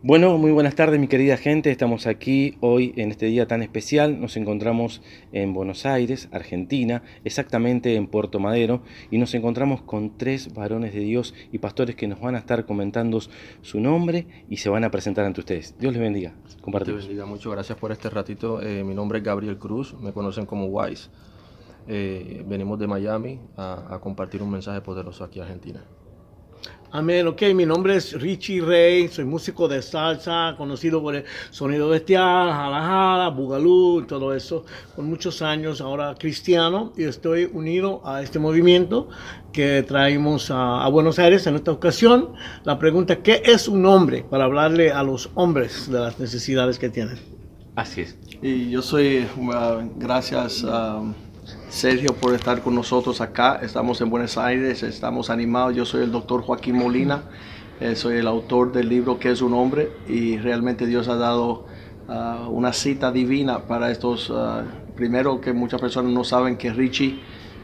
Bueno, muy buenas tardes mi querida gente, estamos aquí hoy en este día tan especial, nos encontramos en Buenos Aires, Argentina, exactamente en Puerto Madero, y nos encontramos con tres varones de Dios y pastores que nos van a estar comentando su nombre y se van a presentar ante ustedes. Dios les bendiga. Compartimos. Dios bendiga, muchas gracias por este ratito. Eh, mi nombre es Gabriel Cruz, me conocen como Wise. Eh, venimos de Miami a, a compartir un mensaje poderoso aquí en Argentina. Amén, ok, mi nombre es Richie Rey, soy músico de salsa, conocido por el sonido bestial, jala jala, bugalú, todo eso, por muchos años, ahora cristiano, y estoy unido a este movimiento que traemos a, Buenos Aires en esta ocasión. La pregunta, ¿qué es un hombre? Para hablarle a los hombres de las necesidades que tienen. Así es. Y yo soy, uh, gracias a... Sergio por estar con nosotros acá. Estamos en Buenos Aires, estamos animados. Yo soy el doctor Joaquín Molina, eh, soy el autor del libro que es un hombre y realmente Dios ha dado ah, una cita divina para estos. Ah, primero que muchas personas no saben que Richie,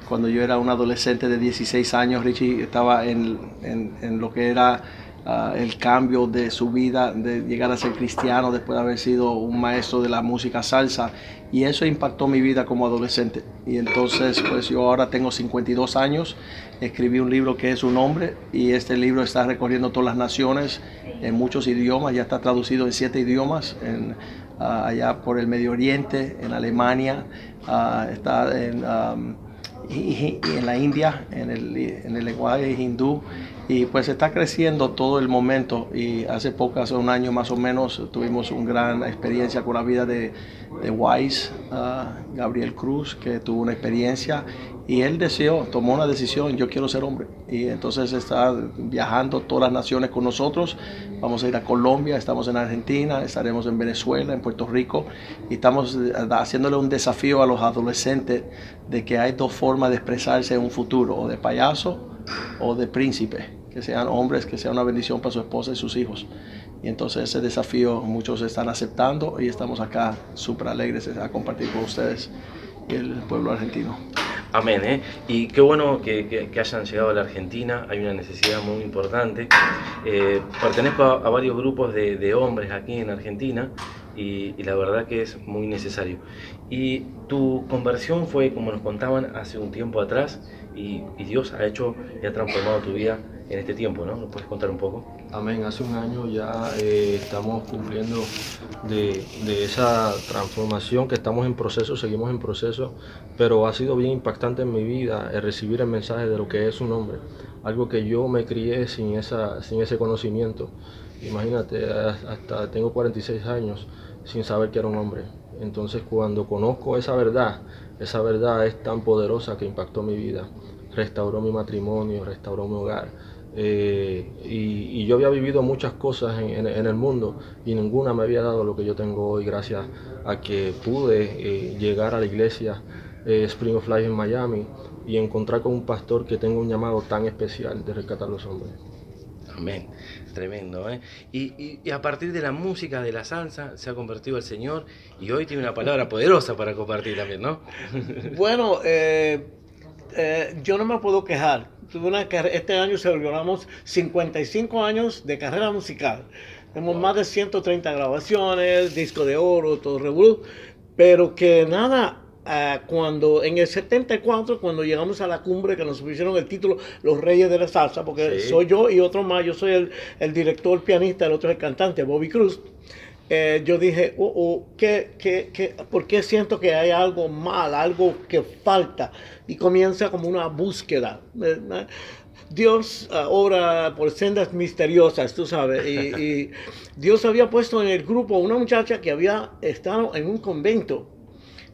cuando yo era un adolescente de 16 años, Richie estaba en, en lo que era Ah, el cambio de su vida, de llegar a ser cristiano después de haber sido un maestro de la música salsa. Y eso impactó mi vida como adolescente. Y entonces, pues yo ahora tengo 52 años, escribí un libro que es un hombre y este libro está recorriendo todas las naciones en muchos idiomas, ya está traducido en siete idiomas, en, ah, allá por el Medio Oriente, en Alemania, ah, está en... y, en la India, en el, en el lenguaje hindú, y pues está creciendo todo el momento y hace poco, hace un año más o menos, tuvimos una gran experiencia con la vida de, de Wise, ah, Gabriel Cruz, que tuvo una experiencia y él deseó, tomó una decisión, yo quiero ser hombre. Y entonces está viajando todas las naciones con nosotros. Vamos a ir a Colombia, estamos en Argentina, estaremos en Venezuela, en Puerto Rico. Y estamos eh, haciéndole un desafío a los adolescentes de que hay dos formas de expresarse en un futuro, o de payaso o de príncipe que sean hombres, que sea una bendición para su esposa y sus hijos. Y entonces ese desafío muchos están aceptando y estamos acá súper alegres a compartir con ustedes y el pueblo argentino. Amén, ¿eh? Y qué bueno que, hayan llegado a la Argentina, hay una necesidad muy importante. Eh, pertenezco a, varios grupos de, hombres aquí en Argentina y, la verdad que es muy necesario. Y tu conversión fue, como nos contaban, hace un tiempo atrás y, y Dios ha hecho y ha transformado tu vida en este tiempo, ¿no? ¿Nos puedes contar un poco? Amén. Hace un año ya eh, estamos cumpliendo de, esa transformación que estamos en proceso, seguimos en proceso, pero ha sido bien impactante en mi vida el recibir el mensaje de lo que es un hombre, algo que yo me crié sin, esa, sin ese conocimiento. Imagínate, hasta tengo 46 años sin saber que era un hombre. Entonces cuando conozco esa verdad, esa verdad es tan poderosa que impactó mi vida, restauró mi matrimonio, restauró mi hogar eh, y, yo había vivido muchas cosas en, el mundo y ninguna me había dado lo que yo tengo hoy gracias a que pude eh, llegar a la iglesia eh, Spring of Life en Miami y encontrar con un pastor que tenga un llamado tan especial de rescatar a los hombres. Amén, tremendo. ¿eh? Y, a partir de la música, de la salsa, se ha convertido el Señor y hoy tiene una palabra poderosa para compartir también, ¿no? bueno, yo no me puedo quejar este año celebramos 55 años de carrera musical. Tenemos más de 130 grabaciones, disco de oro, todo revuelo. Pero que nada, ah, cuando en el 74, cuando llegamos a la cumbre que nos pusieron el título Los Reyes de la Salsa, porque soy yo y otro más, yo soy el, el director, pianista, el otro es el cantante, Bobby Cruz. Eh, yo dije, oh, oh, ¿qué, qué, qué, por qué siento que hay algo mal, algo que falta? Y comienza como una búsqueda. Dios uh, obra por sendas misteriosas, tú sabes. Y, Dios había puesto en el grupo una muchacha que había estado en un convento.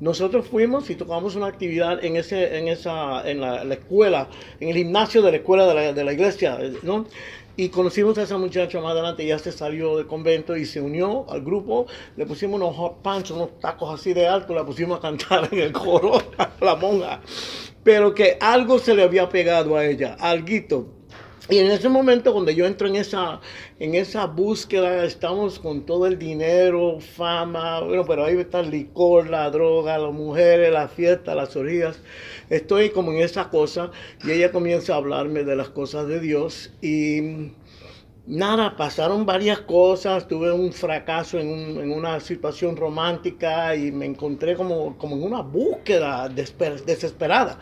Nosotros fuimos y tocamos una actividad en, ese, en, esa, en la, la escuela, en el gimnasio de la escuela de la, de la iglesia, ¿no? Y conocimos a esa muchacha más adelante, ya se salió del convento y se unió al grupo. Le pusimos unos hot pants, unos tacos así de alto, la pusimos a cantar en el coro a la monja. Pero que algo se le había pegado a ella, alguito. Y en ese momento, cuando yo entro en esa, en esa búsqueda, estamos con todo el dinero, fama, bueno, pero ahí está el licor, la droga, las mujeres, la fiesta, las orillas. Estoy como en esa cosa y ella comienza a hablarme de las cosas de Dios y nada, pasaron varias cosas, tuve un fracaso en, en una situación romántica y me encontré como, como en una búsqueda desesper- desesperada.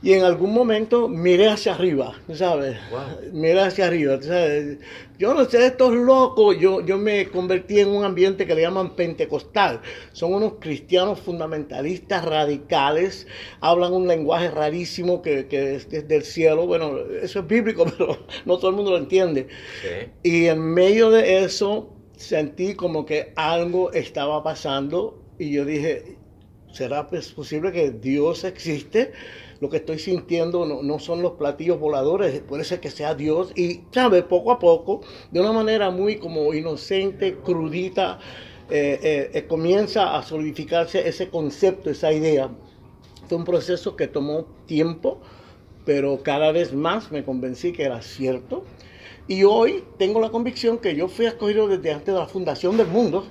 Y en algún momento miré hacia arriba, ¿tú ¿sabes? Wow. Miré hacia arriba, ¿tú ¿sabes? Yo no sé, estos locos, yo, yo me convertí en un ambiente que le llaman pentecostal. Son unos cristianos fundamentalistas radicales, hablan un lenguaje rarísimo que, que es desde el cielo. Bueno, eso es bíblico, pero no todo el mundo lo entiende. Sí. Y en medio de eso sentí como que algo estaba pasando y yo dije, ¿será pues posible que Dios existe? Lo que estoy sintiendo no, no son los platillos voladores, puede ser que sea Dios. Y, ¿sabes? Poco a poco, de una manera muy como inocente, crudita, eh, eh, eh, comienza a solidificarse ese concepto, esa idea. Fue un proceso que tomó tiempo, pero cada vez más me convencí que era cierto. Y hoy tengo la convicción que yo fui escogido desde antes de la fundación del mundo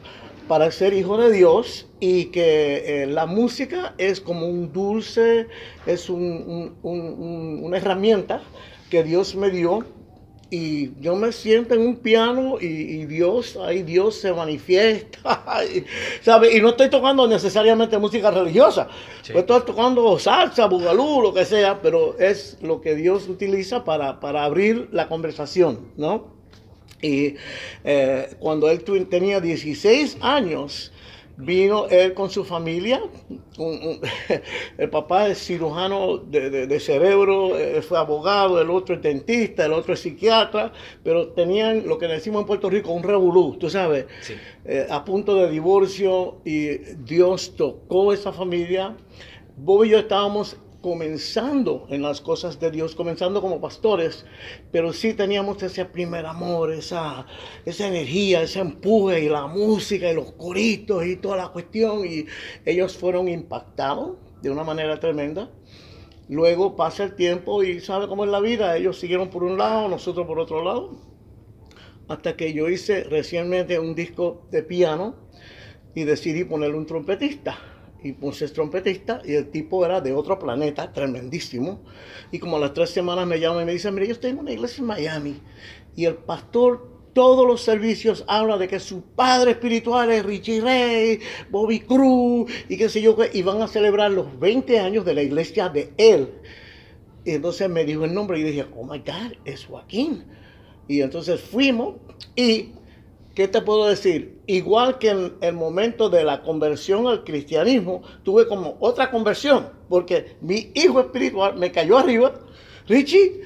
para ser hijo de Dios y que eh, la música es como un dulce, es un- un- un- un- una herramienta que Dios me dio y yo me siento en un piano y, y Dios, ahí Dios se manifiesta, y, ¿sabe? Y no estoy tocando necesariamente música religiosa, Sí. pues estoy tocando salsa, bugalú, lo que sea, pero es lo que Dios utiliza para, para abrir la conversación, ¿no? Y eh, cuando él tenía 16 años, vino él con su familia. un- un- el papá es cirujano de, de- de cerebro, él fue abogado, el otro es dentista, el otro es psiquiatra, pero tenían lo que decimos en Puerto Rico un revolú, tú sabes, Sí. eh, a punto de divorcio y Dios tocó esa familia. Bob y yo estábamos comenzando en las cosas de Dios, comenzando como pastores, pero sí teníamos ese primer amor, esa, esa energía, ese empuje y la música y los coritos y toda la cuestión y ellos fueron impactados de una manera tremenda. Luego pasa el tiempo y sabe cómo es la vida, ellos siguieron por un lado, nosotros por otro lado, hasta que yo hice recientemente un disco de piano y decidí ponerle un trompetista. Y puse el trompetista y el tipo era de otro planeta, tremendísimo. Y como a las tres semanas me llama y me dice, mire, yo estoy en una iglesia en Miami y el pastor todos los servicios habla de que su padre espiritual es Richie Ray, Bobby Cruz y qué sé yo, y van a celebrar los 20 años de la iglesia de él. Y entonces me dijo el nombre y dije, oh my God, es Joaquín. Y entonces fuimos y, ¿qué te puedo decir? Igual que en el momento de la conversión al cristianismo, tuve como otra conversión, porque mi hijo espiritual me cayó arriba, Richie,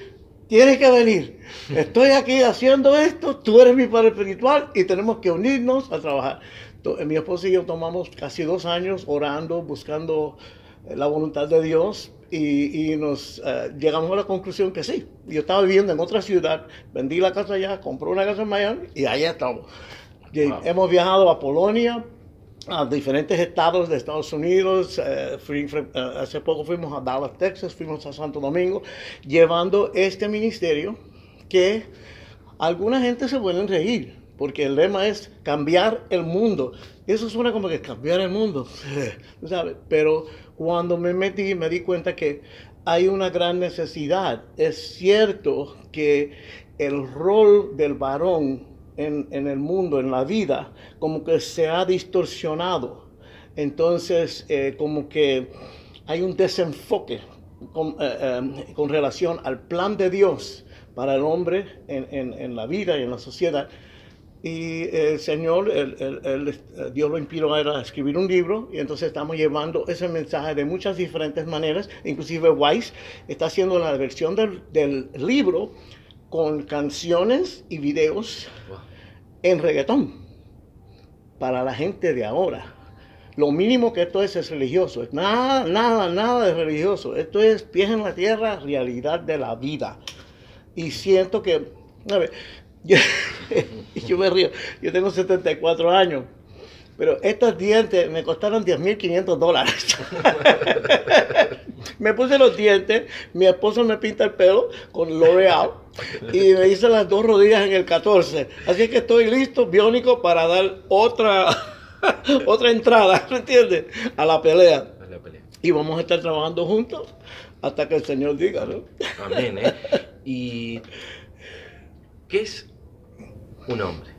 tienes que venir. Estoy aquí haciendo esto, tú eres mi padre espiritual y tenemos que unirnos a trabajar. To- Mi esposa y yo tomamos casi dos años orando, buscando eh, la voluntad de Dios y, y nos eh, llegamos a la conclusión que sí. Yo estaba viviendo en otra ciudad, vendí la casa allá, compré una casa en Miami y allá estamos. Wow. Hemos viajado a Polonia, a diferentes estados de Estados Unidos. eh, fui- fui- eh, hace poco fuimos a Dallas, Texas, fuimos a Santo Domingo, llevando este ministerio que alguna gente se pueden reír, porque el lema es cambiar el mundo. Eso suena como que cambiar el mundo, ¿sabes? Pero cuando me metí me di cuenta que hay una gran necesidad. Es cierto que el rol del varón en, en el mundo, en la vida, como que se ha distorsionado. Entonces, eh, como que hay un desenfoque con, eh, eh, con relación al plan de Dios para el hombre en, en- en la vida y en la sociedad. Y el Señor, el- el- el- eh, Dios lo inspiró a él a escribir un libro y entonces estamos llevando ese mensaje de muchas diferentes maneras. Inclusive Weiss está haciendo la versión del, del libro con canciones y videos Wow. en reggaetón para la gente de ahora. Lo mínimo que esto es es religioso. Nada, nada, nada de religioso. Esto es pies en la tierra, realidad de la vida. Y siento que, a ver, yo, y yo me río, yo tengo 74 años, pero estos dientes me costaron 10.500 dólares. me puse los dientes, mi esposo me pinta el pelo con L'Oreal y me hice las dos rodillas en el 14. Así que estoy listo, biónico, para dar otra, otra entrada, ¿me entiendes? A la pelea. A la pelea. Y vamos a estar trabajando juntos hasta que el Señor diga, ¿no? Amén, ¿eh? ¿Y qué es un hombre?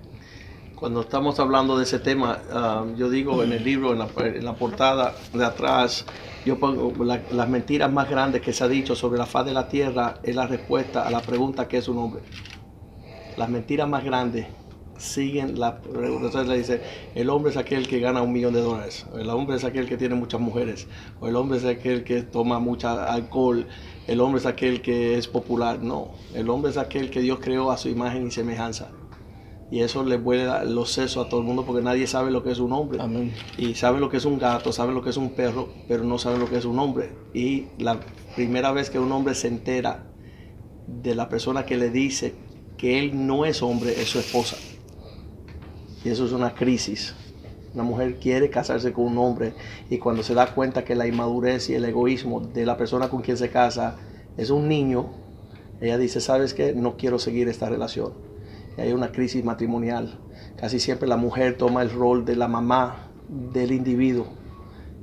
Cuando estamos hablando de ese tema, ah, yo digo en el libro, en la, portada de atrás, yo pongo la- las mentiras más grandes que se ha dicho sobre la faz de la tierra es la respuesta a la pregunta ¿qué es un hombre? Las mentiras más grandes siguen la entonces le dice el hombre es aquel que gana un millón de dólares el hombre es aquel que tiene muchas mujeres o el hombre es aquel que toma mucha alcohol el hombre es aquel que es popular no el hombre es aquel que Dios creó a su imagen y semejanza y eso le vuela los sesos a todo el mundo porque nadie sabe lo que es un hombre Amén. y sabe lo que es un gato, sabe lo que es un perro, pero no sabe lo que es un hombre. Y la primera vez que un hombre se entera de la persona que le dice que él no es hombre es su esposa. Y eso es una crisis. Una mujer quiere casarse con un hombre y cuando se da cuenta que la inmadurez y el egoísmo de la persona con quien se casa es un niño, ella dice, ¿sabes qué? No quiero seguir esta relación. Hay una crisis matrimonial. Casi siempre la mujer toma el rol de la mamá del individuo.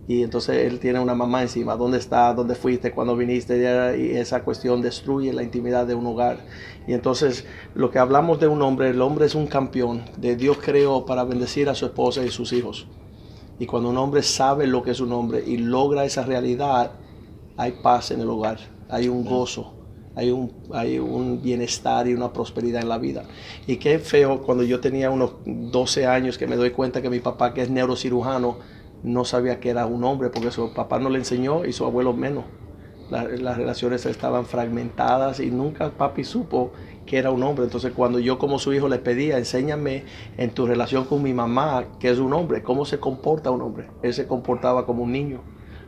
Y entonces él tiene una mamá encima. ¿Dónde está? ¿Dónde fuiste? ¿Cuándo viniste? Y esa cuestión destruye la intimidad de un hogar. Y entonces lo que hablamos de un hombre, el hombre es un campeón. De Dios creó para bendecir a su esposa y sus hijos. Y cuando un hombre sabe lo que es un hombre y logra esa realidad, hay paz en el hogar, hay un gozo, hay un, hay un bienestar y una prosperidad en la vida. Y qué feo cuando yo tenía unos 12 años que me doy cuenta que mi papá, que es neurocirujano, no sabía que era un hombre porque su papá no le enseñó y su abuelo menos. La- las relaciones estaban fragmentadas y nunca papi supo que era un hombre. Entonces cuando yo como su hijo le pedía, enséñame en tu relación con mi mamá que es un hombre, cómo se comporta un hombre. Él se comportaba como un niño.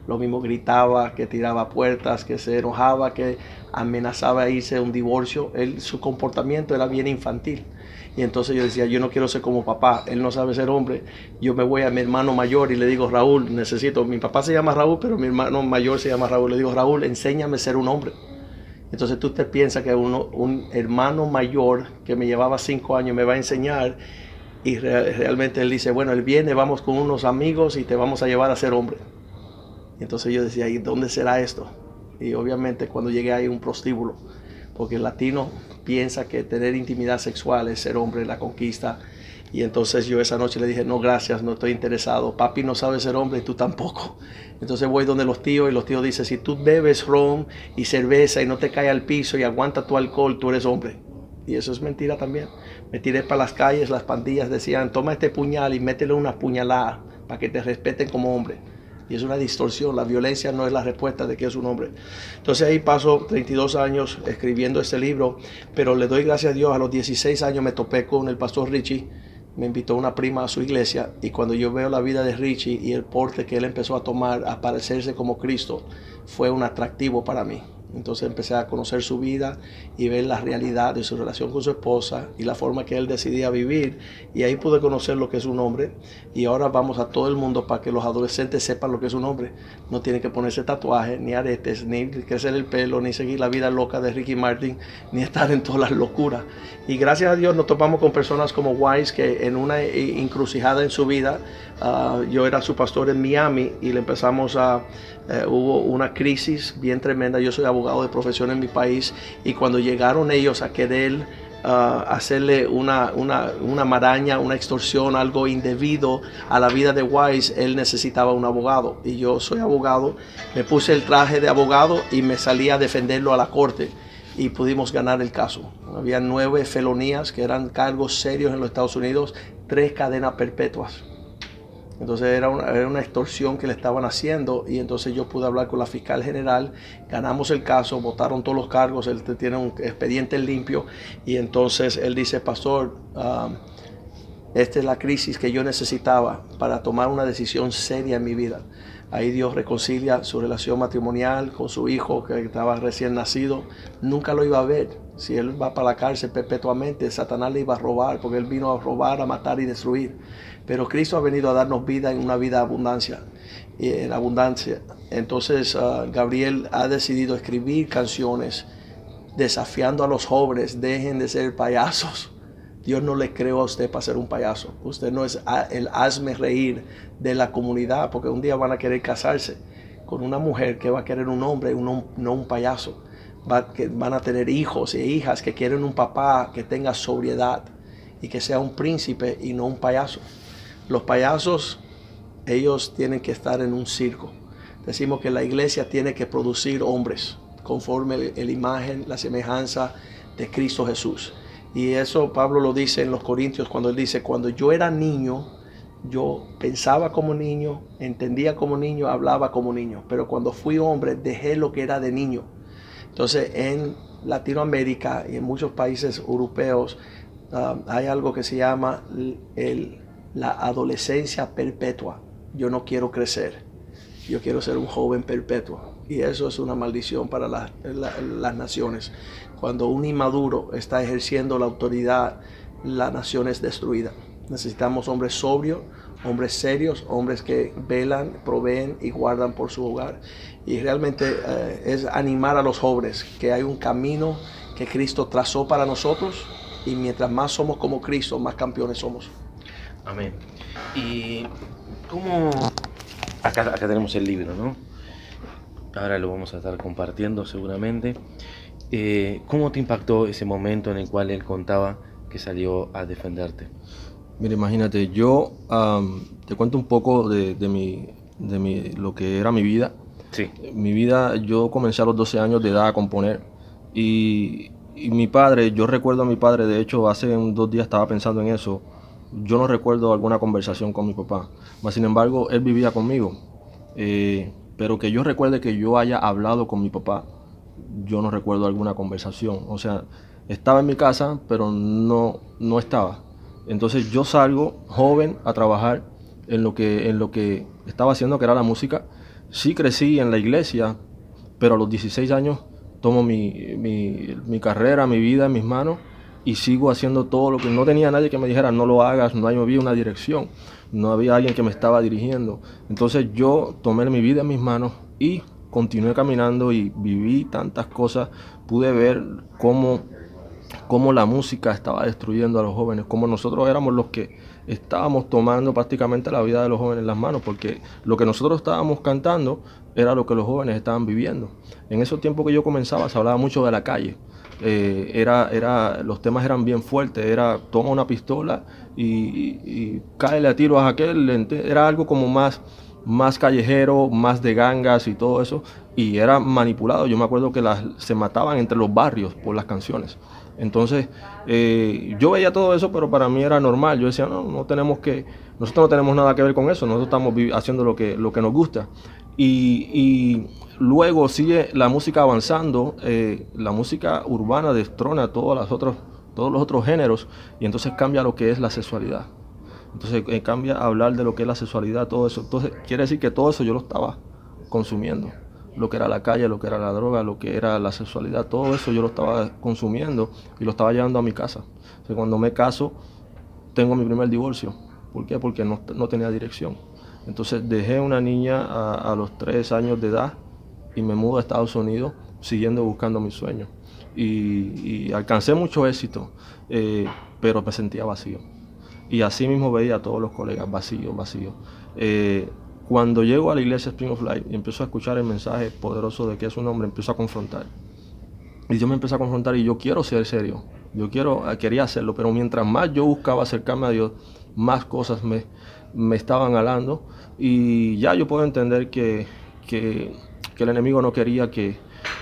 Lo mismo gritaba, que tiraba puertas, que se enojaba, que amenazaba irse a un divorcio. Él, su comportamiento era bien infantil. Y entonces yo decía, yo no quiero ser como papá, él no sabe ser hombre. Yo me voy a mi hermano mayor y le digo, Raúl, necesito, mi papá se llama Raúl, pero mi hermano mayor se llama Raúl. Le digo, Raúl, enséñame a ser un hombre. Entonces tú te piensas que un hermano mayor que me llevaba cinco años me va a enseñar y re- realmente él dice, bueno, él viene, vamos con unos amigos y te vamos a llevar a ser hombre. Entonces yo decía, ¿y dónde será esto? Y obviamente cuando llegué ahí un prostíbulo, porque el latino piensa que tener intimidad sexual es ser hombre la conquista. Y entonces yo esa noche le dije, no, gracias, no estoy interesado. Papi no sabe ser hombre y tú tampoco. Entonces voy donde los tíos y los tíos dicen, si tú bebes ron y cerveza y no te cae al piso y aguanta tu alcohol, tú eres hombre. Y eso es mentira también. Me tiré para las calles, las pandillas decían, toma este puñal y métele una puñalada para que te respeten como hombre. Y es una distorsión, la violencia no es la respuesta de que es un hombre. Entonces ahí paso 32 años escribiendo este libro, pero le doy gracias a Dios, a los 16 años me topé con el pastor Richie, me invitó una prima a su iglesia y cuando yo veo la vida de Richie y el porte que él empezó a tomar, a parecerse como Cristo, fue un atractivo para mí. Entonces empecé a conocer su vida y ver la realidad de su relación con su esposa y la forma que él decidía vivir. Y ahí pude conocer lo que es un hombre. Y ahora vamos a todo el mundo para que los adolescentes sepan lo que es un hombre. No tienen que ponerse tatuajes, ni aretes, ni crecer el pelo, ni seguir la vida loca de Ricky Martin, ni estar en todas las locuras. Y gracias a Dios nos topamos con personas como Wise que en una encrucijada en su vida, ah, yo era su pastor en Miami y le empezamos a, eh, hubo una crisis bien tremenda. Yo soy abogado de profesión en mi país y cuando llegaron ellos a querer ah, hacerle una, una, una maraña, una extorsión, algo indebido a la vida de Wise, él necesitaba un abogado. Y yo soy abogado, me puse el traje de abogado y me salí a defenderlo a la corte y pudimos ganar el caso. Había nueve felonías que eran cargos serios en los Estados Unidos, tres cadenas perpetuas. Entonces era una, extorsión que le estaban haciendo y entonces yo pude hablar con la fiscal general, ganamos el caso, votaron todos los cargos, él tiene un expediente limpio y entonces él dice, pastor, ah, esta es la crisis que yo necesitaba para tomar una decisión seria en mi vida. Ahí Dios reconcilia su relación matrimonial con su hijo que estaba recién nacido. Nunca lo iba a ver. Si él va para la cárcel perpetuamente, Satanás le iba a robar porque él vino a robar, a matar y destruir. Pero Cristo ha venido a darnos vida en una vida abundancia. En abundancia. Entonces ah, Gabriel ha decidido escribir canciones desafiando a los jóvenes, dejen de ser payasos. Dios no le creó a usted para ser un payaso. Usted no es a- el hazme reír de la comunidad, porque un día van a querer casarse con una mujer que va a querer un hombre, un no un payaso. Van a tener hijos e hijas que quieren un papá que tenga sobriedad. y que sea un príncipe y no un payaso. Los payasos, ellos tienen que estar en un circo. Decimos que la iglesia tiene que producir hombres conforme la imagen, la semejanza de Cristo Jesús. Y eso Pablo lo dice en los Corintios cuando él dice, cuando yo era niño, yo pensaba como niño, entendía como niño, hablaba como niño, pero cuando fui hombre dejé lo que era de niño. Entonces en Latinoamérica y en muchos países europeos ah, hay algo que se llama la adolescencia perpetua. Yo no quiero crecer, yo quiero ser un joven perpetuo. Y eso es una maldición para las naciones. Cuando un inmaduro está ejerciendo la autoridad, la nación es destruida. Necesitamos hombres sobrios, hombres serios, hombres que velan, proveen y guardan por su hogar. Y realmente eh, es animar a los jóvenes que hay un camino que Cristo trazó para nosotros y mientras más somos como Cristo, más campeones somos. Amén. Y cómo... Acá, tenemos el libro, ¿no? Ahora lo vamos a estar compartiendo seguramente. Eh, ¿Cómo te impactó ese momento en el cual él contaba que salió a defenderte? Mira, imagínate, yo te cuento un poco de, mi, de mi, lo que era mi vida. Sí. Mi vida, yo comencé a los 12 años de edad a componer. Y, y mi padre, yo recuerdo a mi padre, de hecho, hace dos días estaba pensando en eso. Yo no recuerdo alguna conversación con mi papá. Mas, sin embargo, él vivía conmigo. Eh, pero que yo recuerde que yo haya hablado con mi papá, yo no recuerdo alguna conversación. O sea, estaba en mi casa, pero no, no estaba. Entonces yo salgo joven a trabajar en lo que, en lo que estaba haciendo, que era la música. Sí crecí en la iglesia, pero a los 16 años tomo mi, mi, carrera, mi vida en mis manos y sigo haciendo todo lo que no tenía nadie que me dijera no lo hagas, no había una dirección, no había alguien que me estaba dirigiendo. Entonces yo tomé mi vida en mis manos y continué caminando y viví tantas cosas, pude ver cómo cómo la música estaba destruyendo a los jóvenes, cómo nosotros éramos los que estábamos tomando prácticamente la vida de los jóvenes en las manos, porque lo que nosotros estábamos cantando era lo que los jóvenes estaban viviendo. En esos tiempos que yo comenzaba se hablaba mucho de la calle, eh, era, era, los temas eran bien fuertes, era toma una pistola y, y, cáele a tiros a aquel, era algo como más, más callejero, más de gangas y todo eso, y era manipulado. Yo me acuerdo que se mataban entre los barrios por las canciones. Entonces, eh, yo veía todo eso, pero para mí era normal. Yo decía, no, no tenemos que, nosotros no tenemos nada que ver con eso, nosotros estamos haciendo lo que, lo que nos gusta. Y, luego sigue la música avanzando, eh, la música urbana destrona todos los, otros, todos los otros géneros y entonces cambia lo que es la sexualidad. Entonces eh, cambia hablar de lo que es la sexualidad, todo eso. Entonces quiere decir que todo eso yo lo estaba consumiendo lo que era la calle, lo que era la droga, lo que era la sexualidad, todo eso yo lo estaba consumiendo y lo estaba llevando a mi casa. cuando me caso, tengo mi primer divorcio. ¿Por qué? Porque no, tenía dirección. Entonces dejé una niña a, los tres años de edad y me mudo a Estados Unidos siguiendo buscando mis sueños. Y, alcancé mucho éxito, eh, pero me sentía vacío. Y así mismo veía a todos los colegas vacío, vacío. Eh, cuando llego a la iglesia Spring of Life y empiezo a escuchar el mensaje poderoso de que es un hombre, empiezo a confrontar. Y yo me empecé a confrontar y yo quiero ser serio. Yo quiero, eh, quería hacerlo, pero mientras más yo buscaba acercarme a Dios, más cosas me, me estaban alando. Y ya yo puedo entender que, que, que el enemigo no quería que,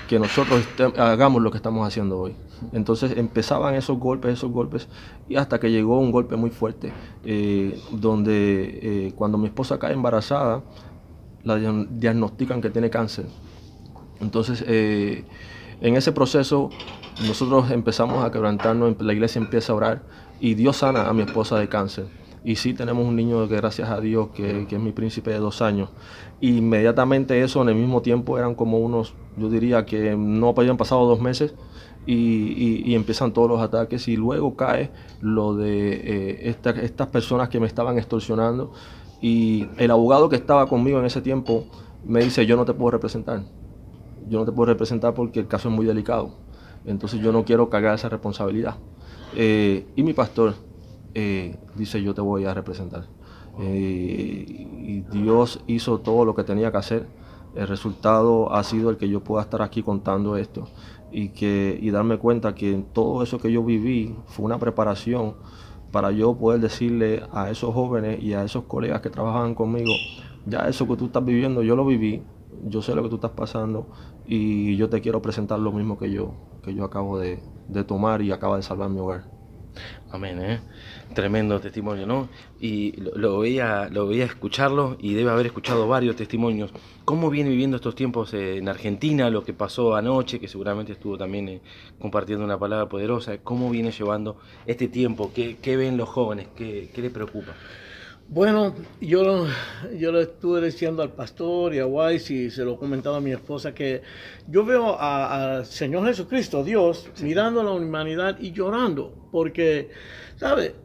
que nosotros hagamos lo que estamos haciendo hoy. Entonces empezaban esos golpes, esos golpes, y hasta que llegó un golpe muy fuerte, eh, donde eh, cuando mi esposa cae embarazada, la diagnostican que tiene cáncer. Entonces, eh, en ese proceso, nosotros empezamos a quebrantarnos, la iglesia empieza a orar, y Dios sana a mi esposa de cáncer. Y sí tenemos un niño que gracias a Dios, que, que es mi príncipe de dos años. inmediatamente eso, en el mismo tiempo, eran como unos, yo diría que no habían pasado dos meses, y, empiezan todos los ataques y luego cae lo de eh, estas personas que me estaban extorsionando y el abogado que estaba conmigo en ese tiempo me dice yo no te puedo representar, yo no te puedo representar porque el caso es muy delicado, entonces yo no quiero cargar esa responsabilidad. Eh, y mi pastor eh, dice yo te voy a representar. y Dios hizo todo lo que tenía que hacer. El resultado ha sido el que yo pueda estar aquí contando esto y, que, y darme cuenta que todo eso que yo viví fue una preparación para yo poder decirle a esos jóvenes y a esos colegas que trabajan conmigo, ya eso que tú estás viviendo, yo lo viví, yo sé lo que tú estás pasando y yo te quiero presentar lo mismo que yo, que yo acabo de, de tomar y acaba de salvar mi hogar. Amén, ¿eh? Tremendo testimonio, ¿no? Y lo, veía, lo veía escucharlo y debe haber escuchado varios testimonios. ¿Cómo viene viviendo estos tiempos en Argentina, lo que pasó anoche, que seguramente estuvo también eh, compartiendo una palabra poderosa? ¿Cómo viene llevando este tiempo? ¿Qué, qué ven los jóvenes? ¿Qué, qué le preocupa? Bueno, yo, yo le estuve diciendo al pastor y a Weiss y se lo he comentado a mi esposa que yo veo al Señor Jesucristo, Dios, mirando a la humanidad y llorando, porque, ¿sabe?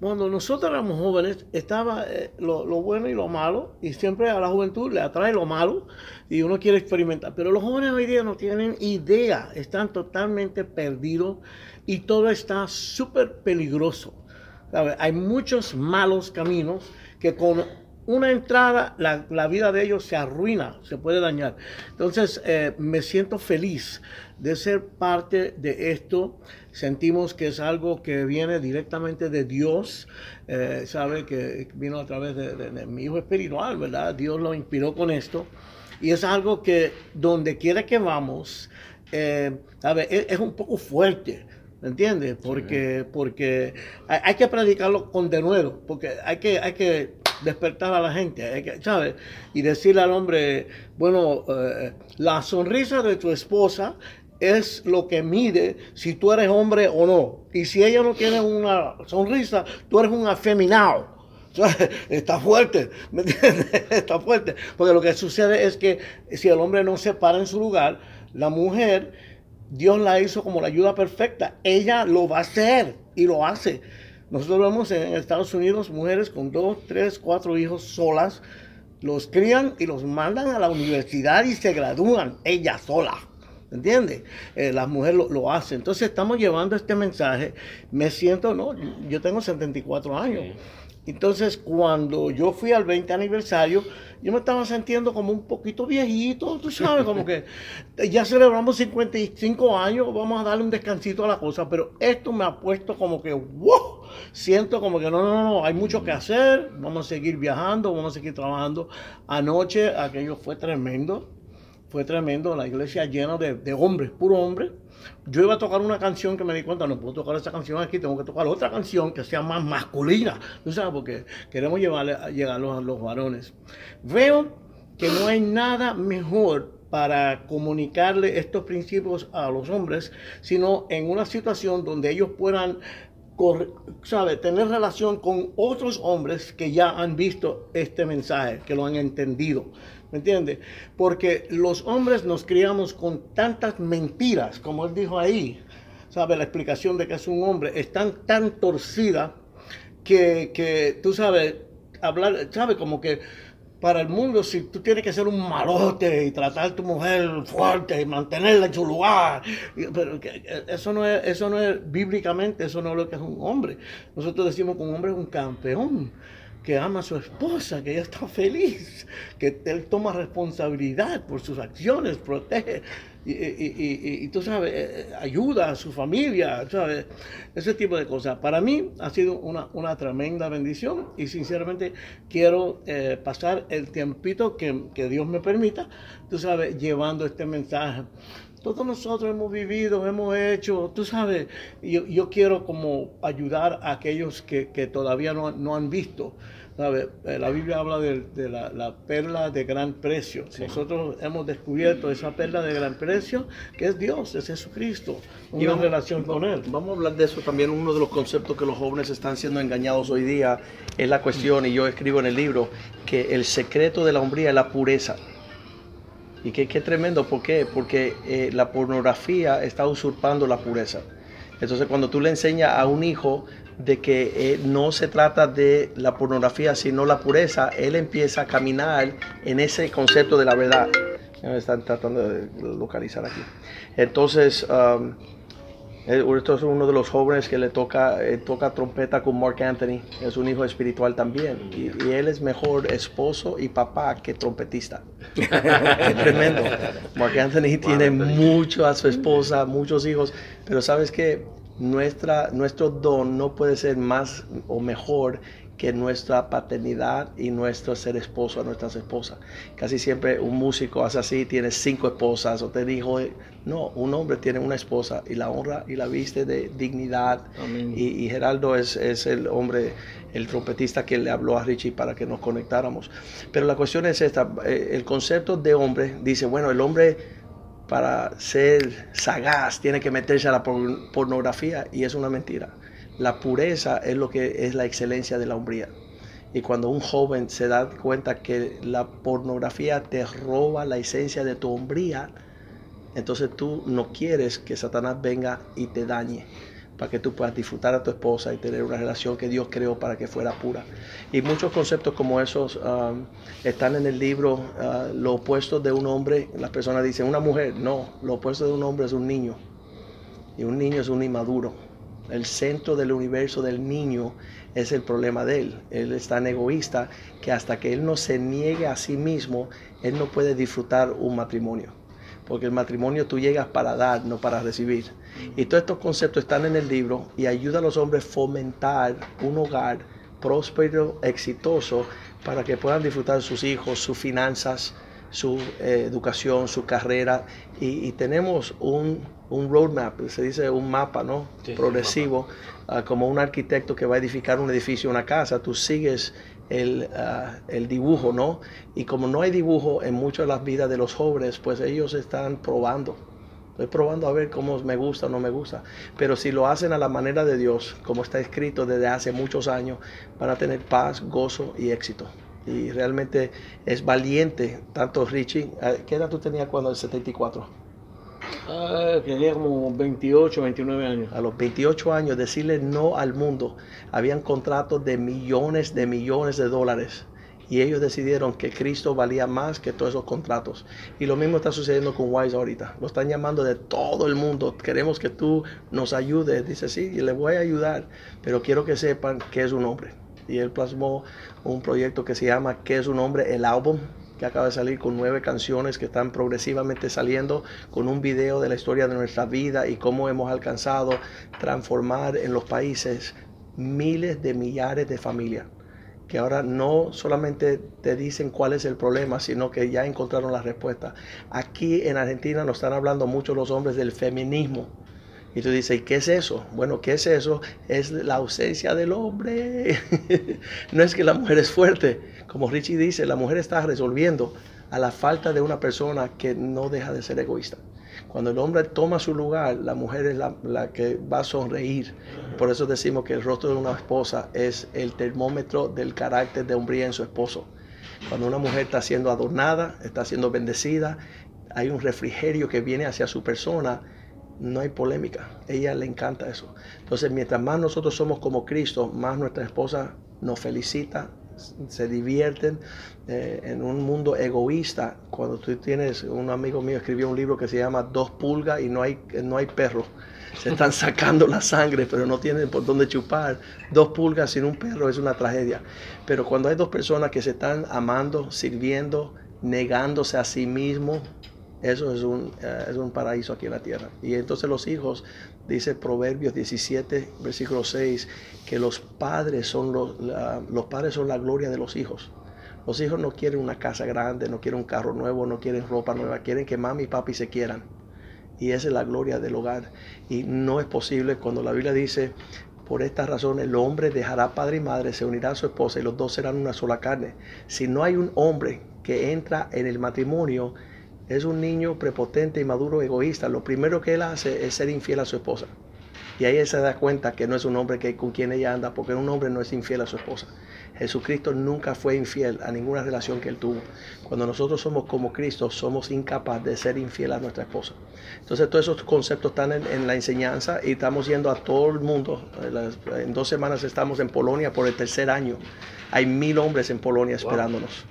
Cuando nosotros éramos jóvenes estaba eh, lo, lo, bueno y lo malo y siempre a la juventud le atrae lo malo y uno quiere experimentar. Pero los jóvenes hoy día no tienen idea, están totalmente perdidos y todo está súper peligroso. Hay muchos malos caminos que con una entrada la, vida de ellos se arruina, se puede dañar. Entonces eh, me siento feliz de ser parte de esto. Sentimos que es algo que viene directamente de Dios, eh, sabe que vino a través de, mi hijo espiritual, ¿verdad? Dios lo inspiró con esto. Y es algo que donde quiera que vamos, eh, ¿sabe? Es, es un poco fuerte. ¿Me entiendes? Porque, sí. porque hay, hay, que predicarlo con denuedo, porque hay que, hay que despertar a la gente, hay que, ¿sabes? Y decirle al hombre, bueno, eh, la sonrisa de tu esposa es lo que mide si tú eres hombre o no. Y si ella no tiene una sonrisa, tú eres un afeminado. Está fuerte, ¿me entiendes? Está fuerte. Porque lo que sucede es que si el hombre no se para en su lugar, la mujer Dios la hizo como la ayuda perfecta. Ella lo va a hacer y lo hace. Nosotros vemos en Estados Unidos mujeres con dos, tres, cuatro hijos solas, los crían y los mandan a la universidad y se gradúan, ella sola. ¿Entiendes? Eh, las mujeres lo, lo, hacen. Entonces estamos llevando este mensaje. Me siento, no, yo tengo 74 años. Entonces, cuando yo fui al 20 aniversario, yo me estaba sintiendo como un poquito viejito, tú sabes, como que ya celebramos 55 años, vamos a darle un descansito a la cosa, pero esto me ha puesto como que, wow, siento como que no, no, no, hay mucho que hacer, vamos a seguir viajando, vamos a seguir trabajando. Anoche aquello fue tremendo, fue tremendo, la iglesia llena de, de hombres, puro hombres yo iba a tocar una canción que me di cuenta, no puedo tocar esa canción aquí, tengo que tocar otra canción que sea más masculina, ¿tú sabes? Porque queremos llevarle, llegar a los, a los varones. Veo que no hay nada mejor para comunicarle estos principios a los hombres, sino en una situación donde ellos puedan sabe, tener relación con otros hombres que ya han visto este mensaje, que lo han entendido. ¿Me entiende? Porque los hombres nos criamos con tantas mentiras, como él dijo ahí. ¿Sabe? La explicación de que es un hombre es tan, tan torcida que, que tú sabes, hablar, ¿sabe? Como que para el mundo, si tú tienes que ser un malote y tratar a tu mujer fuerte y mantenerla en su lugar, pero eso no es, eso no es bíblicamente, eso no es lo que es un hombre. Nosotros decimos que un hombre es un campeón que ama a su esposa, que ella está feliz, que él toma responsabilidad por sus acciones, protege y, tú sabes, eh, ayuda a su familia, ¿sabes? Ese tipo de cosas. Para mí ha sido una, una tremenda bendición y sinceramente quiero eh, pasar el tiempito que, que Dios me permita, tú sabes, llevando este mensaje todos nosotros hemos vivido, hemos hecho, tú sabes, yo, yo quiero como ayudar a aquellos que, que todavía no, no, han visto. ¿Sabe? Eh, la Biblia habla de, de la, la, perla de gran precio. Sí. Nosotros hemos descubierto esa perla de gran precio, que es Dios, es Jesucristo, una y vamos, relación con Él. Vamos a hablar de eso también. Uno de los conceptos que los jóvenes están siendo engañados hoy día es la cuestión, y yo escribo en el libro, que el secreto de la hombría es la pureza. Y qué, qué tremendo, ¿por qué? Porque eh, la pornografía está usurpando la pureza. Entonces cuando tú le enseñas a un hijo de que eh, no se trata de la pornografía, sino la pureza, él empieza a caminar en ese concepto de la verdad. Me están tratando de localizar aquí. Entonces, um, esto es uno de los jóvenes que le toca, eh, toca trompeta con Mark Anthony. Es un hijo espiritual también. Y, y él es mejor esposo y papá que trompetista. es tremendo. Mark Anthony tiene mucho a su esposa, muchos hijos. Pero sabes que nuestra, nuestro don no puede ser más o mejor que nuestra paternidad y nuestro ser esposo a nuestras esposas. Casi siempre un músico hace así, tiene cinco esposas o te dijo, no, un hombre tiene una esposa y la honra y la viste de dignidad. Y, Geraldo es, es, el hombre, el trompetista que le habló a Richie para que nos conectáramos. Pero la cuestión es esta, eh, el concepto de hombre dice, bueno, el hombre para ser sagaz tiene que meterse a la pornografía y es una mentira. La pureza es lo que es la excelencia de la hombría. Y cuando un joven se da cuenta que la pornografía te roba la esencia de tu hombría, entonces tú no quieres que Satanás venga y te dañe para que tú puedas disfrutar a tu esposa y tener una relación que Dios creó para que fuera pura. Y muchos conceptos como esos um, están en el libro, uh, lo opuesto de un hombre, las personas dicen, una mujer, no, lo opuesto de un hombre es un niño. Y un niño es un inmaduro el centro del universo del niño es el problema de él. Él es tan egoísta que hasta que él no se niegue a sí mismo, él no puede disfrutar un matrimonio. Porque el matrimonio tú llegas para dar, no para recibir. Y todos estos conceptos están en el libro y ayuda a los hombres a fomentar un hogar próspero, exitoso, para que puedan disfrutar sus hijos, sus finanzas, su eh, educación, su carrera. y tenemos un un roadmap, se dice un mapa, ¿no? Progresivo, ah, como un arquitecto que va a edificar un edificio, una casa, tú sigues el, ah, el, dibujo, ¿no? Y como no hay dibujo en muchas de las vidas de los jóvenes, pues ellos están probando. Estoy probando a ver cómo me gusta o no me gusta. Pero si lo hacen a la manera de Dios, como está escrito desde hace muchos años, van a tener paz, gozo y éxito. Y realmente es valiente, tanto Richie. Ah, ¿Qué edad tú tenías cuando el 74? Tenía como 28, 29 años. A los 28 años decirle no al mundo. Habían contratos de millones de millones de dólares. Y ellos decidieron que Cristo valía más que todos esos contratos. Y lo mismo está sucediendo con Wise ahorita. Lo están llamando de todo el mundo. Queremos que tú nos ayudes. Dice, sí, le voy a ayudar. Pero quiero que sepan que es un hombre. Y él plasmó un proyecto que se llama ¿Qué es un hombre? El álbum que acaba de salir con nueve canciones que están progresivamente saliendo, con un video de la historia de nuestra vida y cómo hemos alcanzado transformar en los países miles de millares de familias que ahora no solamente te dicen cuál es el problema, sino que ya encontraron la respuesta. Aquí en Argentina nos están hablando mucho los hombres del feminismo y tú dices, ¿y qué es eso? Bueno, ¿qué es eso? Es la ausencia del hombre. no es que la mujer es fuerte. Como Richie dice, la mujer está resolviendo a la falta de una persona que no deja de ser egoísta. Cuando el hombre toma su lugar, la mujer es la, que va a sonreír. Por eso decimos que el rostro de una esposa es el termómetro del carácter de hombría en su esposo. Cuando una mujer está siendo adornada, está siendo bendecida, hay un refrigerio que viene hacia su persona no hay polémica. ella le encanta eso. Entonces, mientras más nosotros somos como Cristo, más nuestra esposa nos felicita, se divierten eh, en un mundo egoísta. Cuando tú tienes, un amigo mío escribió un libro que se llama Dos pulgas y no hay, no hay perro. Se están sacando la sangre, pero no tienen por dónde chupar. Dos pulgas sin un perro es una tragedia. Pero cuando hay dos personas que se están amando, sirviendo, negándose a sí mismo, eso es un, eh, es un paraíso aquí en la tierra. Y entonces los hijos, dice Proverbios 17, versículo 6, que los padres son los, los padres son la gloria de los hijos. Los hijos no quieren una casa grande, no quieren un carro nuevo, no quieren ropa nueva, quieren que mami y papi se quieran. Y esa es la gloria del hogar. Y no es posible cuando la Biblia dice, por esta razón el hombre dejará padre y madre, se unirá a su esposa y los dos serán una sola carne. Si no hay un hombre que entra en el matrimonio, es un niño prepotente, y maduro, egoísta. Lo primero que él hace es ser infiel a su esposa. Y ahí él se da cuenta que no es un hombre que, con quien ella anda, porque un hombre no es infiel a su esposa. Jesucristo nunca fue infiel a ninguna relación que él tuvo. Cuando nosotros somos como Cristo, somos incapaces de ser infiel a nuestra esposa. Entonces todos esos conceptos están en, la enseñanza y estamos yendo a todo el mundo. En dos semanas estamos en Polonia por el tercer año. Hay mil hombres en Polonia esperándonos.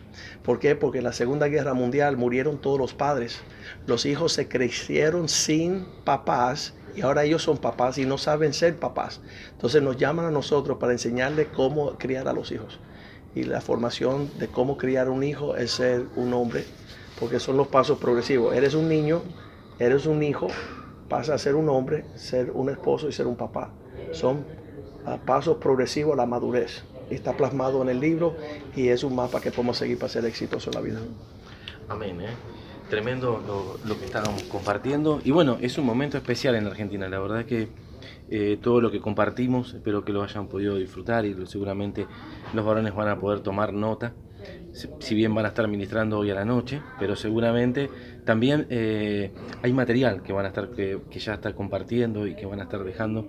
¿Por qué? Porque en la Segunda Guerra Mundial murieron todos los padres. Los hijos se crecieron sin papás y ahora ellos son papás y no saben ser papás. Entonces nos llaman a nosotros para enseñarles cómo criar a los hijos. Y la formación de cómo criar un hijo es ser un hombre, porque son los pasos progresivos. Eres un niño, eres un hijo, pasa a ser un hombre, ser un esposo y ser un papá. Son pasos progresivos a la madurez. Está plasmado en el libro y es un mapa que podemos seguir para ser exitoso en la vida. Amén. ¿eh? Tremendo lo, que estábamos compartiendo. Y bueno, es un momento especial en Argentina. La verdad que eh, todo lo que compartimos, espero que lo hayan podido disfrutar y seguramente los varones van a poder tomar nota si bien van a estar ministrando hoy a la noche, pero seguramente también eh, hay material que van a estar que, ya está compartiendo y que van a estar dejando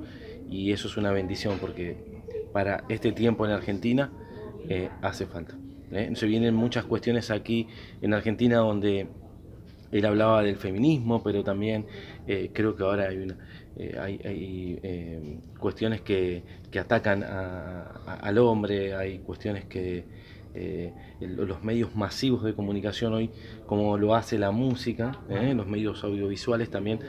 y eso es una bendición porque para este tiempo en Argentina eh, hace falta. Se vienen muchas cuestiones aquí en Argentina donde él hablaba del feminismo, pero también creo que ahora hay una, hay, cuestiones que, que atacan al hombre, hay cuestiones que eh, los medios masivos de comunicación hoy, como lo hace la música, eh, los medios audiovisuales también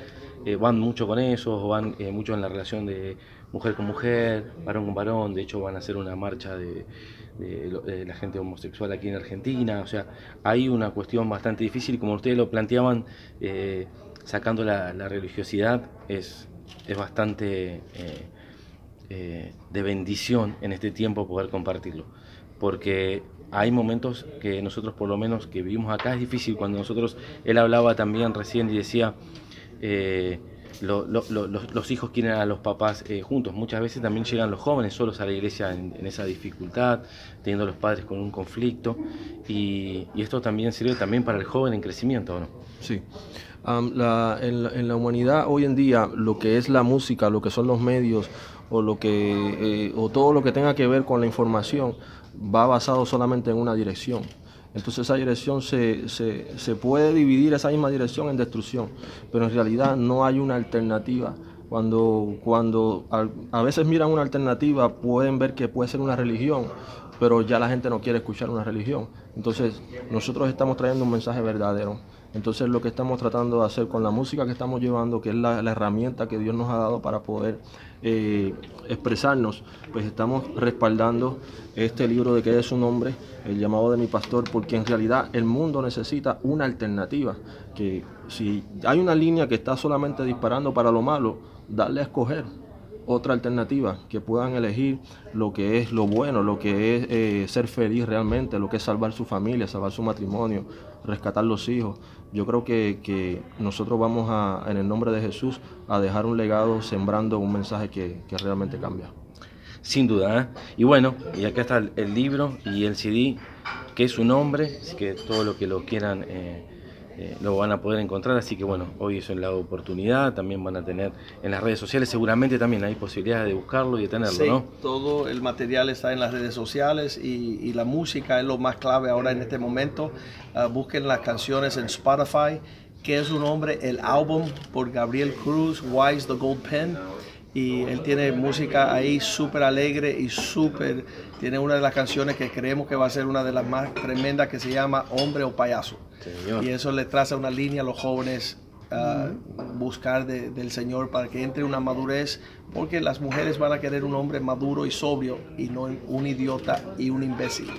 eh, van mucho con eso, van mucho en la relación de mujer con mujer, varón con varón, de hecho van a hacer una marcha de, la gente homosexual aquí en Argentina, o sea, hay una cuestión bastante difícil como ustedes lo planteaban, sacando la, religiosidad, es, es bastante... de bendición en este tiempo poder compartirlo. Porque hay momentos que nosotros por lo menos que vivimos acá es difícil. Cuando nosotros, él hablaba también recién y decía, eh, los hijos quieren a los papás eh, juntos. Muchas veces también llegan los jóvenes solos a la iglesia en, esa dificultad, teniendo los padres con un conflicto. Y, esto también sirve también para el joven en crecimiento, ¿no? Sí. en, la, humanidad hoy en día lo que es la música, lo que son los medios o lo que eh, o todo lo que tenga que ver con la información va basado solamente en una dirección. Entonces esa dirección se, se, puede dividir, esa misma dirección, en destrucción, pero en realidad no hay una alternativa. Cuando, cuando a, veces miran una alternativa pueden ver que puede ser una religión, pero ya la gente no quiere escuchar una religión. Entonces nosotros estamos trayendo un mensaje verdadero. Entonces lo que estamos tratando de hacer con la música que estamos llevando, que es la, herramienta que Dios nos ha dado para poder eh, expresarnos, pues estamos respaldando este libro de que es un nombre, el llamado de mi pastor, porque en realidad el mundo necesita una alternativa, que si hay una línea que está solamente disparando para lo malo, darle a escoger otra alternativa, que puedan elegir lo que es lo bueno, lo que es eh, ser feliz realmente, lo que es salvar su familia, salvar su matrimonio, rescatar los hijos. Yo creo que, nosotros vamos a, en el nombre de Jesús, a dejar un legado sembrando un mensaje que, realmente cambia. Sin duda, ¿eh? y bueno, y acá está el, libro y el CD, que es su nombre, que todo lo que lo quieran... Eh, eh, lo van a poder encontrar, así que bueno, hoy es la oportunidad, también van a tener en las redes sociales, seguramente también hay posibilidades de buscarlo y de tenerlo, sí, ¿no? todo el material está en las redes sociales y, la música es lo más clave ahora en este momento. Ah, busquen las canciones en Spotify, que es un nombre, el álbum por Gabriel Cruz, Wise the Gold Pen y él tiene música ahí súper alegre y súper, tiene una de las canciones que creemos que va a ser una de las más tremendas que se llama Hombre o Payaso. Y eso le traza una línea a los jóvenes a buscar del Señor para que entre una madurez, porque las mujeres van a querer un hombre maduro y sobrio y no un idiota y un imbécil.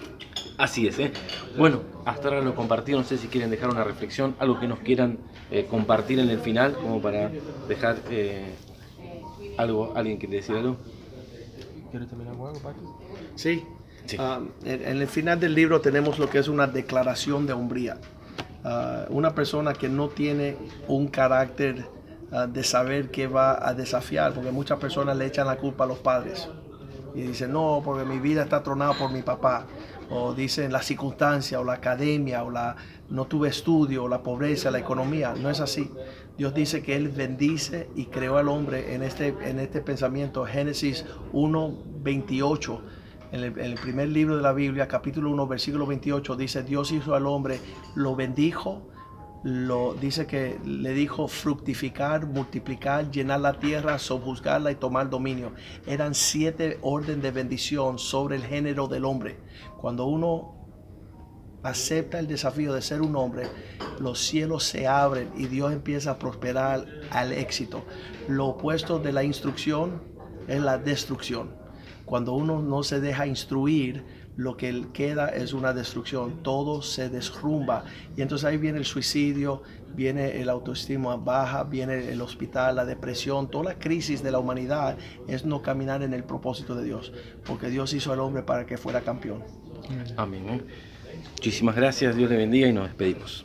Así es, ¿eh? Bueno, hasta ahora lo compartido, no sé si quieren dejar una reflexión, algo que nos quieran eh, compartir en el final, como para dejar... Eh, ¿Algo? ¿Alguien quiere decir algo? ¿Quieres terminar con algo, Paco? Sí. Ah, en, el final del libro tenemos lo que es una declaración de hombría. Ah, una persona que no tiene un carácter ah, de saber qué va a desafiar, porque muchas personas le echan la culpa a los padres y dicen, no, porque mi vida está tronada por mi papá, o dicen la circunstancia, o la academia, o la no tuve estudio, o la pobreza, la economía. No es así. Dios dice que Él bendice y creó al hombre en este, en este pensamiento. Génesis 1, 28. En el, primer libro de la Biblia, capítulo 1, versículo 28, dice, Dios hizo al hombre, lo bendijo, lo, dice que le dijo fructificar, multiplicar, llenar la tierra, sojuzgarla y tomar dominio. Eran siete órdenes de bendición sobre el género del hombre. Cuando uno acepta el desafío de ser un hombre, los cielos se abren y Dios empieza a prosperar al éxito. Lo opuesto de la instrucción es la destrucción. Cuando uno no se deja instruir, lo que queda es una destrucción, todo se desrumba. Y entonces ahí viene el suicidio, viene el autoestima baja, viene el hospital, la depresión, toda la crisis de la humanidad es no caminar en el propósito de Dios, porque Dios hizo al hombre para que fuera campeón. Amén. Muchísimas gracias, Dios le bendiga y nos despedimos.